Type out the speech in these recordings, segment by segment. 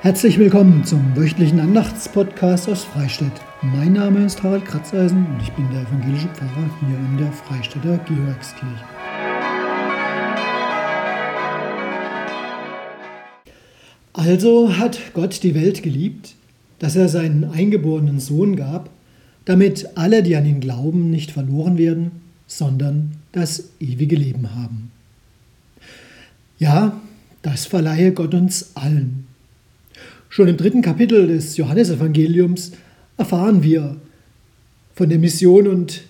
Herzlich willkommen zum wöchentlichen Andachtspodcast aus Freistadt. Mein Name ist Harald Kratzeisen und ich bin der evangelische Pfarrer hier in der Freistädter Georgskirche. Also hat Gott die Welt geliebt, dass er seinen eingeborenen Sohn gab, damit alle, die an ihn glauben, nicht verloren werden, sondern das ewige Leben haben. Ja, das verleihe Gott uns allen. Schon im dritten Kapitel des Johannesevangeliums erfahren wir von der Mission und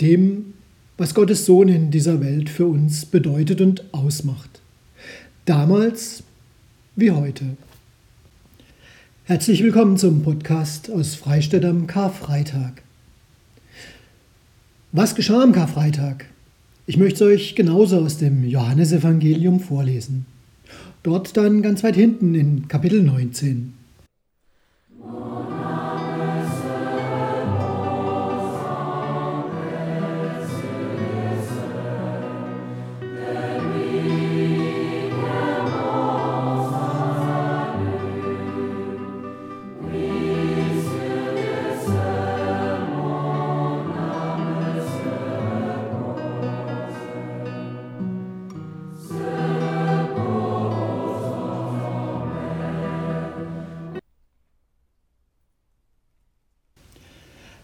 dem, was Gottes Sohn in dieser Welt für uns bedeutet und ausmacht. Damals wie heute. Herzlich willkommen zum Podcast aus Freistadt am Karfreitag. Was geschah am Karfreitag? Ich möchte euch genauso aus dem Johannesevangelium vorlesen. Dort dann ganz weit hinten in Kapitel 19.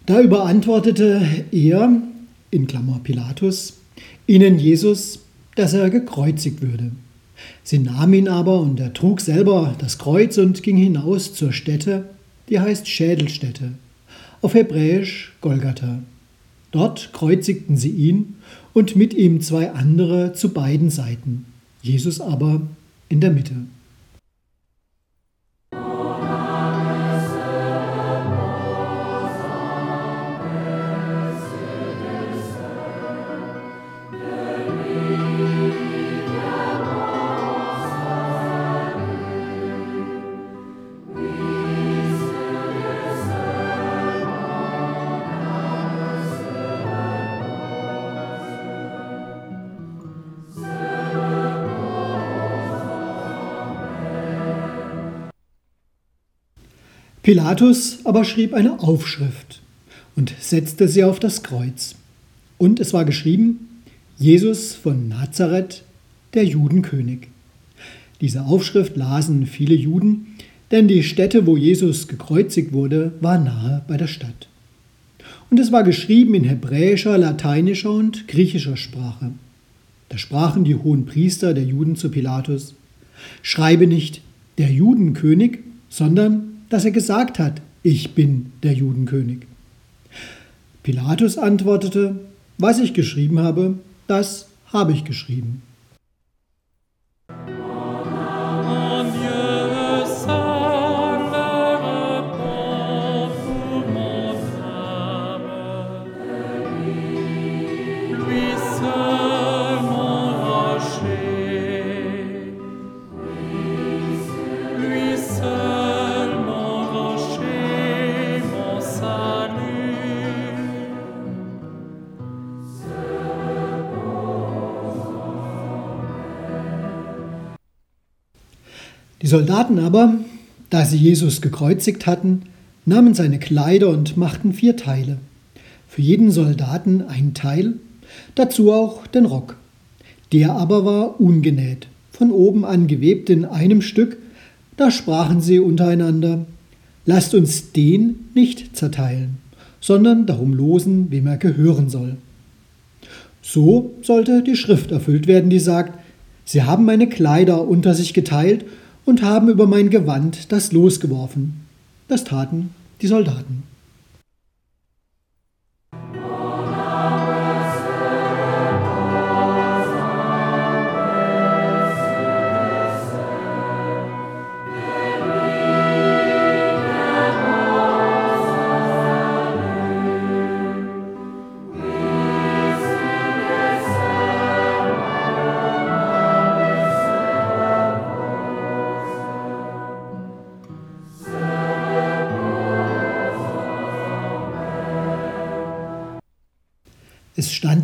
Da überantwortete er, in Klammer Pilatus, ihnen Jesus, dass er gekreuzigt würde. Sie nahmen ihn aber und er trug selber das Kreuz und ging hinaus zur Stätte, die heißt Schädelstätte, auf Hebräisch Golgatha. Dort kreuzigten sie ihn und mit ihm zwei andere zu beiden Seiten, Jesus aber in der Mitte. Pilatus aber schrieb eine Aufschrift und setzte sie auf das Kreuz. Und es war geschrieben, Jesus von Nazareth, der Judenkönig. Diese Aufschrift lasen viele Juden, denn die Stätte, wo Jesus gekreuzigt wurde, war nahe bei der Stadt. Und es war geschrieben in hebräischer, lateinischer und griechischer Sprache. Da sprachen die hohen Priester der Juden zu Pilatus, schreibe nicht der Judenkönig, sondern dass er gesagt hat, ich bin der Judenkönig. Pilatus antwortete, was ich geschrieben habe, das habe ich geschrieben. Die Soldaten aber, da sie Jesus gekreuzigt hatten, nahmen seine Kleider und machten vier Teile. Für jeden Soldaten ein Teil, dazu auch den Rock. Der aber war ungenäht, von oben an gewebt in einem Stück, da sprachen sie untereinander, lasst uns den nicht zerteilen, sondern darum losen, wem er gehören soll. So sollte die Schrift erfüllt werden, die sagt, sie haben meine Kleider unter sich geteilt und haben über mein Gewand das Los geworfen. Das taten die Soldaten.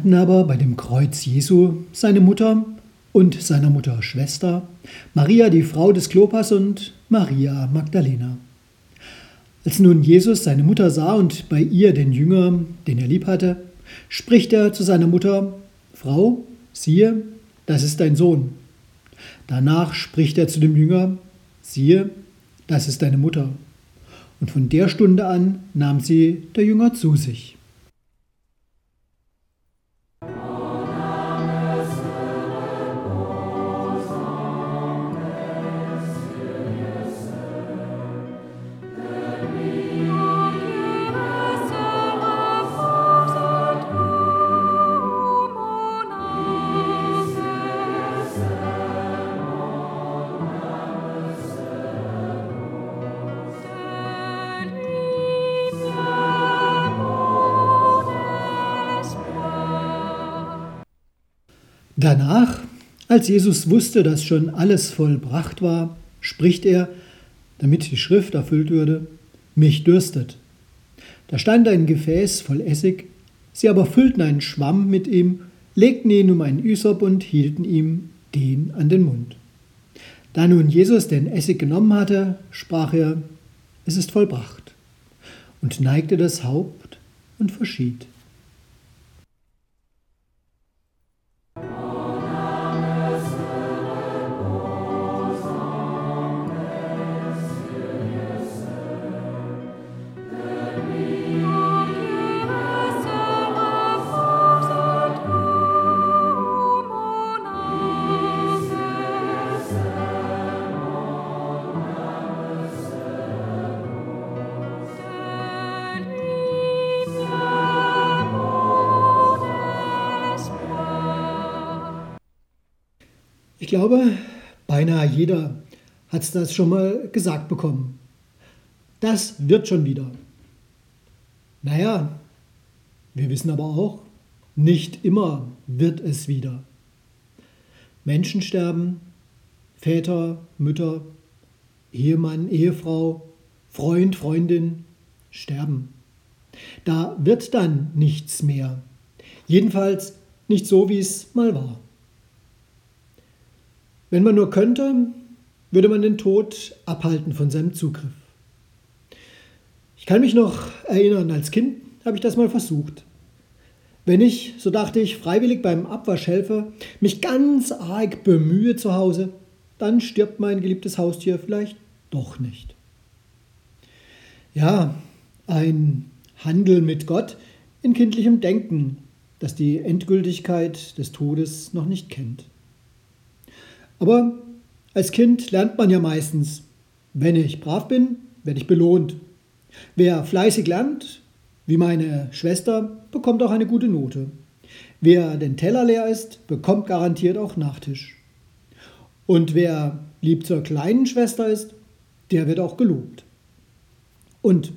Es standen aber bei dem Kreuz Jesu seine Mutter und seiner Mutter Schwester, Maria die Frau des Klopas und Maria Magdalena. Als nun Jesus seine Mutter sah und bei ihr den Jünger, den er lieb hatte, spricht er zu seiner Mutter, Frau, siehe, das ist dein Sohn. Danach spricht er zu dem Jünger, siehe, das ist deine Mutter. Und von der Stunde an nahm sie der Jünger zu sich. Danach, als Jesus wusste, dass schon alles vollbracht war, spricht er, damit die Schrift erfüllt würde, mich dürstet. Da stand ein Gefäß voll Essig, sie aber füllten einen Schwamm mit ihm, legten ihn um einen Ysop und hielten ihm den an den Mund. Da nun Jesus den Essig genommen hatte, sprach er, es ist vollbracht, und neigte das Haupt und verschied. Glaube, beinahe jeder hat das schon mal gesagt bekommen. Das wird schon wieder. Naja, wir wissen aber auch, nicht immer wird es wieder. Menschen sterben, Väter, Mütter, Ehemann, Ehefrau, Freund, Freundin sterben. Da wird dann nichts mehr. Jedenfalls nicht so, wie es mal war. Wenn man nur könnte, würde man den Tod abhalten von seinem Zugriff. Ich kann mich noch erinnern, als Kind habe ich das mal versucht. Wenn ich, so dachte ich, freiwillig beim Abwasch helfe, mich ganz arg bemühe zu Hause, dann stirbt mein geliebtes Haustier vielleicht doch nicht. Ja, ein Handel mit Gott in kindlichem Denken, das die Endgültigkeit des Todes noch nicht kennt. Aber als Kind lernt man ja meistens, wenn ich brav bin, werde ich belohnt. Wer fleißig lernt, wie meine Schwester, bekommt auch eine gute Note. Wer den Teller leer ist, bekommt garantiert auch Nachtisch. Und wer lieb zur kleinen Schwester ist, der wird auch gelobt. Und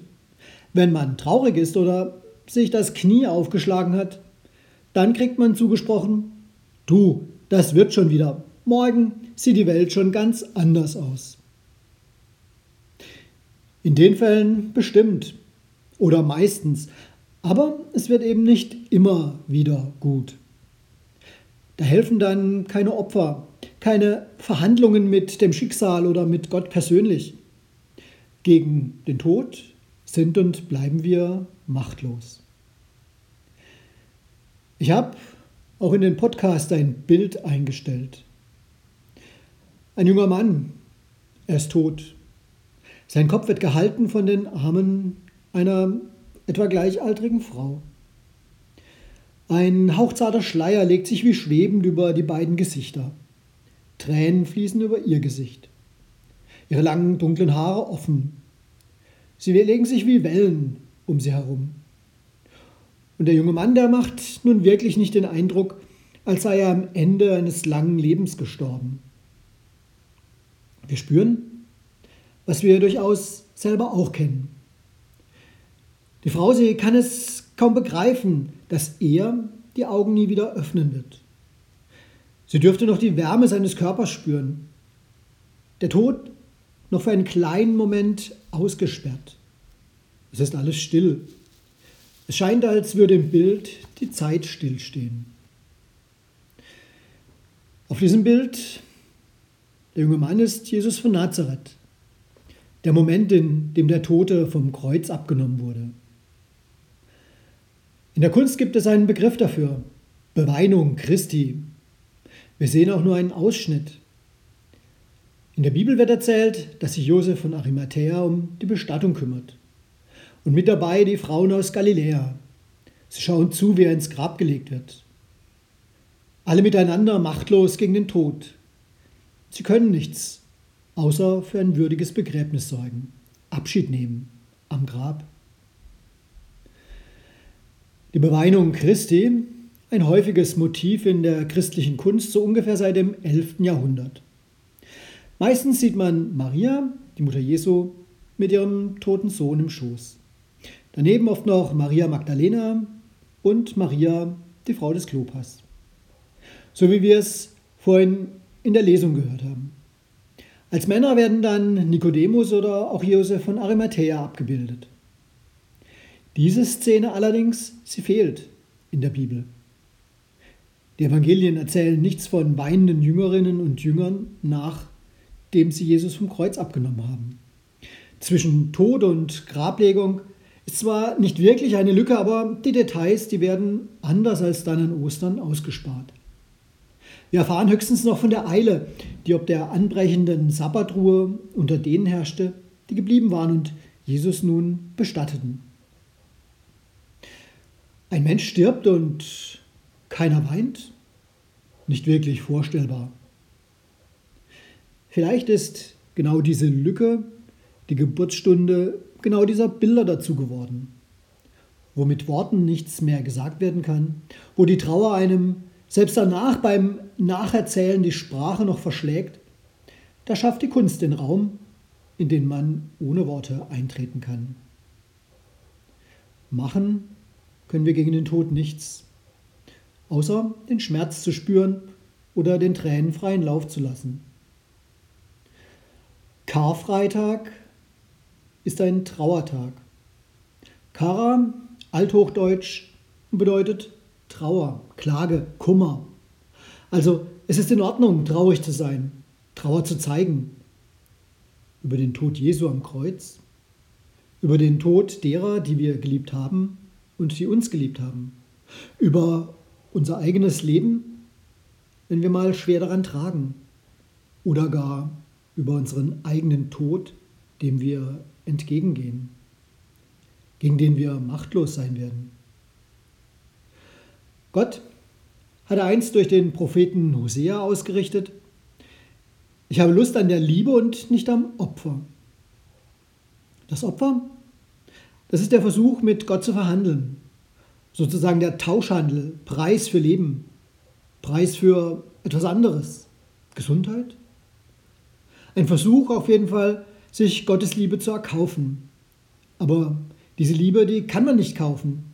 wenn man traurig ist oder sich das Knie aufgeschlagen hat, dann kriegt man zugesprochen, du, das wird schon wieder, Morgen sieht die Welt schon ganz anders aus. In den Fällen bestimmt oder meistens, aber es wird eben nicht immer wieder gut. Da helfen dann keine Opfer, keine Verhandlungen mit dem Schicksal oder mit Gott persönlich. Gegen den Tod sind und bleiben wir machtlos. Ich habe auch in den Podcast ein Bild eingestellt. Ein junger Mann, er ist tot. Sein Kopf wird gehalten von den Armen einer etwa gleichaltrigen Frau. Ein hauchzarter Schleier legt sich wie schwebend über die beiden Gesichter. Tränen fließen über ihr Gesicht. Ihre langen, dunklen Haare offen. Sie legen sich wie Wellen um sie herum. Und der junge Mann, der macht nun wirklich nicht den Eindruck, als sei er am Ende eines langen Lebens gestorben. Wir spüren, was wir durchaus selber auch kennen. Die Frau, sie kann es kaum begreifen, dass er die Augen nie wieder öffnen wird. Sie dürfte noch die Wärme seines Körpers spüren. Der Tod noch für einen kleinen Moment ausgesperrt. Es ist alles still. Es scheint, als würde im Bild die Zeit stillstehen. Auf diesem Bild, der junge Mann ist Jesus von Nazareth. Der Moment, in dem der Tote vom Kreuz abgenommen wurde. In der Kunst gibt es einen Begriff dafür. Beweinung Christi. Wir sehen auch nur einen Ausschnitt. In der Bibel wird erzählt, dass sich Josef von Arimathea um die Bestattung kümmert. Und mit dabei die Frauen aus Galiläa. Sie schauen zu, wie er ins Grab gelegt wird. Alle miteinander machtlos gegen den Tod. Sie können nichts, außer für ein würdiges Begräbnis sorgen, Abschied nehmen am Grab. Die Beweinung Christi, ein häufiges Motiv in der christlichen Kunst, so ungefähr seit dem 11. Jahrhundert. Meistens sieht man Maria, die Mutter Jesu, mit ihrem toten Sohn im Schoß. Daneben oft noch Maria Magdalena und Maria, die Frau des Klopas. So wie wir es vorhin in der Lesung gehört haben. Als Männer werden dann Nikodemus oder auch Josef von Arimathea abgebildet. Diese Szene allerdings, sie fehlt in der Bibel. Die Evangelien erzählen nichts von weinenden Jüngerinnen und Jüngern nach dem sie Jesus vom Kreuz abgenommen haben. Zwischen Tod und Grablegung ist zwar nicht wirklich eine Lücke, aber die Details, die werden anders als dann an Ostern ausgespart. Wir erfahren höchstens noch von der Eile, die ob der anbrechenden Sabbatruhe unter denen herrschte, die geblieben waren und Jesus nun bestatteten. Ein Mensch stirbt und keiner weint? Nicht wirklich vorstellbar. Vielleicht ist genau diese Lücke, die Geburtsstunde, genau dieser Bilder dazu geworden, wo mit Worten nichts mehr gesagt werden kann, wo die Trauer einem selbst danach beim Nacherzählen die Sprache noch verschlägt. Da schafft die Kunst den Raum, in den man ohne Worte eintreten kann. Machen können wir gegen den Tod nichts, außer den Schmerz zu spüren oder den Tränen freien Lauf zu lassen. Karfreitag ist ein Trauertag. Kara, althochdeutsch, bedeutet Trauer, Klage, Kummer. Also es ist in Ordnung, traurig zu sein, Trauer zu zeigen. Über den Tod Jesu am Kreuz, über den Tod derer, die wir geliebt haben und die uns geliebt haben, über unser eigenes Leben, wenn wir mal schwer daran tragen oder gar über unseren eigenen Tod, dem wir entgegengehen, gegen den wir machtlos sein werden. Gott hatte einst durch den Propheten Hosea ausgerichtet, ich habe Lust an der Liebe und nicht am Opfer. Das Opfer, das ist der Versuch, mit Gott zu verhandeln. Sozusagen der Tauschhandel, Preis für Leben, Preis für etwas anderes. Gesundheit, ein Versuch auf jeden Fall, sich Gottes Liebe zu erkaufen. Aber diese Liebe, die kann man nicht kaufen.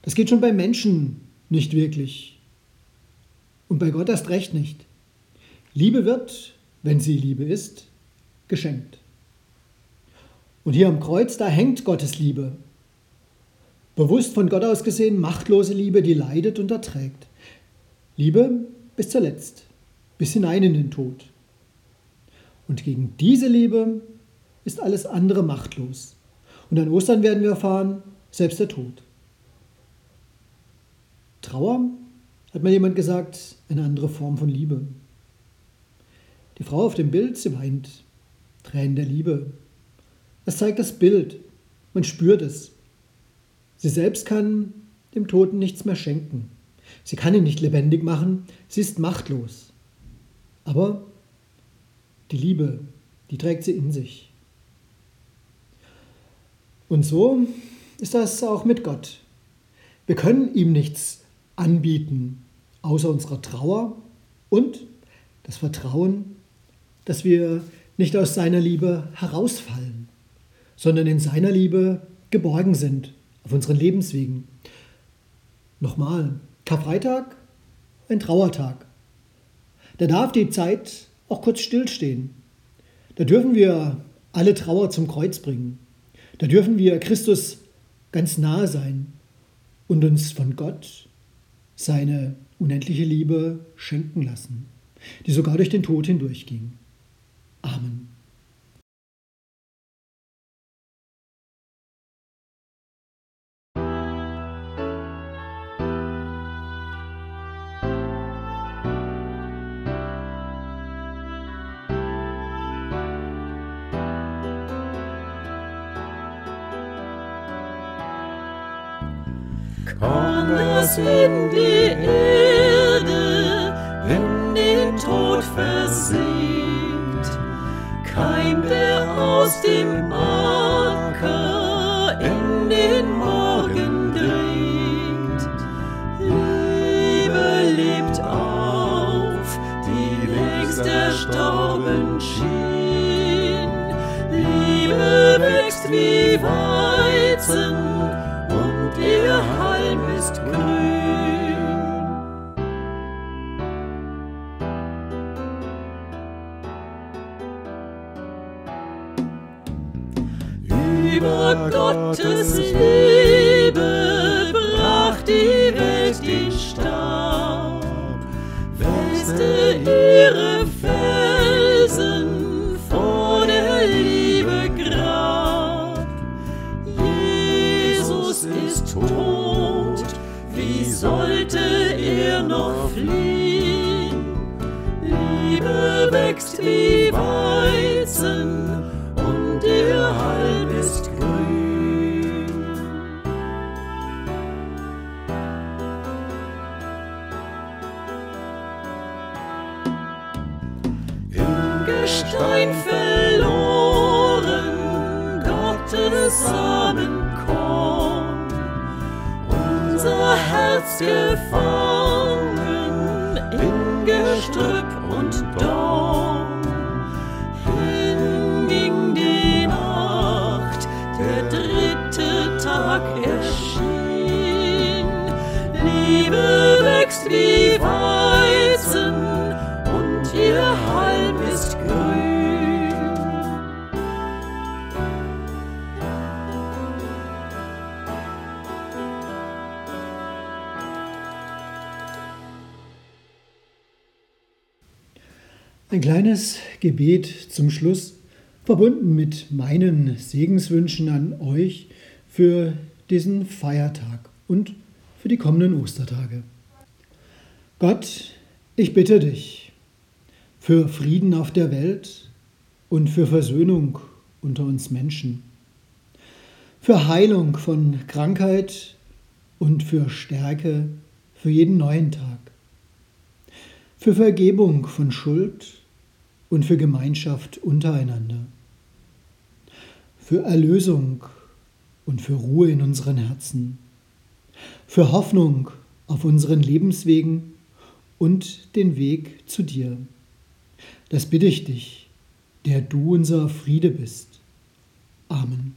Das geht schon bei Menschen nicht wirklich. Und bei Gott erst recht nicht. Liebe wird, wenn sie Liebe ist, geschenkt. Und hier am Kreuz, da hängt Gottes Liebe. Bewusst von Gott aus gesehen, machtlose Liebe, die leidet und erträgt. Liebe bis zuletzt, bis hinein in den Tod. Und gegen diese Liebe ist alles andere machtlos. Und an Ostern werden wir erfahren, selbst der Tod. Trauer, hat mal jemand gesagt, eine andere Form von Liebe. Die Frau auf dem Bild, sie weint. Tränen der Liebe. Das zeigt das Bild. Man spürt es. Sie selbst kann dem Toten nichts mehr schenken. Sie kann ihn nicht lebendig machen. Sie ist machtlos. Aber die Liebe, die trägt sie in sich. Und so ist das auch mit Gott. Wir können ihm nichts anbieten, außer unserer Trauer und das Vertrauen, dass wir nicht aus seiner Liebe herausfallen, sondern in seiner Liebe geborgen sind auf unseren Lebenswegen. Nochmal, Karfreitag, ein Trauertag. Da darf die Zeit auch kurz stillstehen. Da dürfen wir alle Trauer zum Kreuz bringen. Da dürfen wir Christus ganz nahe sein und uns von Gott seine unendliche Liebe schenken lassen, die sogar durch den Tod hindurchging. Amen. In die Erde, in den Tod versinkt, keimt er aus dem Acker in den Morgen dringt. Liebe lebt auf, die längst erstorben schien. Liebe wächst wie Weizen Über Gottes Liebe brach die Welt den Stab, wälzte ihre Felsen vor der Liebe Grab. Jesus ist tot, wie sollte er noch fliehen? Liebe wächst wie Weizen Im Gestein verloren, Gottes Samenkorn, unser Herz gefangen Ein kleines Gebet zum Schluss, verbunden mit meinen Segenswünschen an euch für diesen Feiertag und für die kommenden Ostertage. Gott, ich bitte dich für Frieden auf der Welt und für Versöhnung unter uns Menschen, für Heilung von Krankheit und für Stärke für jeden neuen Tag, für Vergebung von Schuld und für Gemeinschaft untereinander, für Erlösung und für Ruhe in unseren Herzen, für Hoffnung auf unseren Lebenswegen und den Weg zu dir. Das bitte ich dich, der du unser Friede bist. Amen.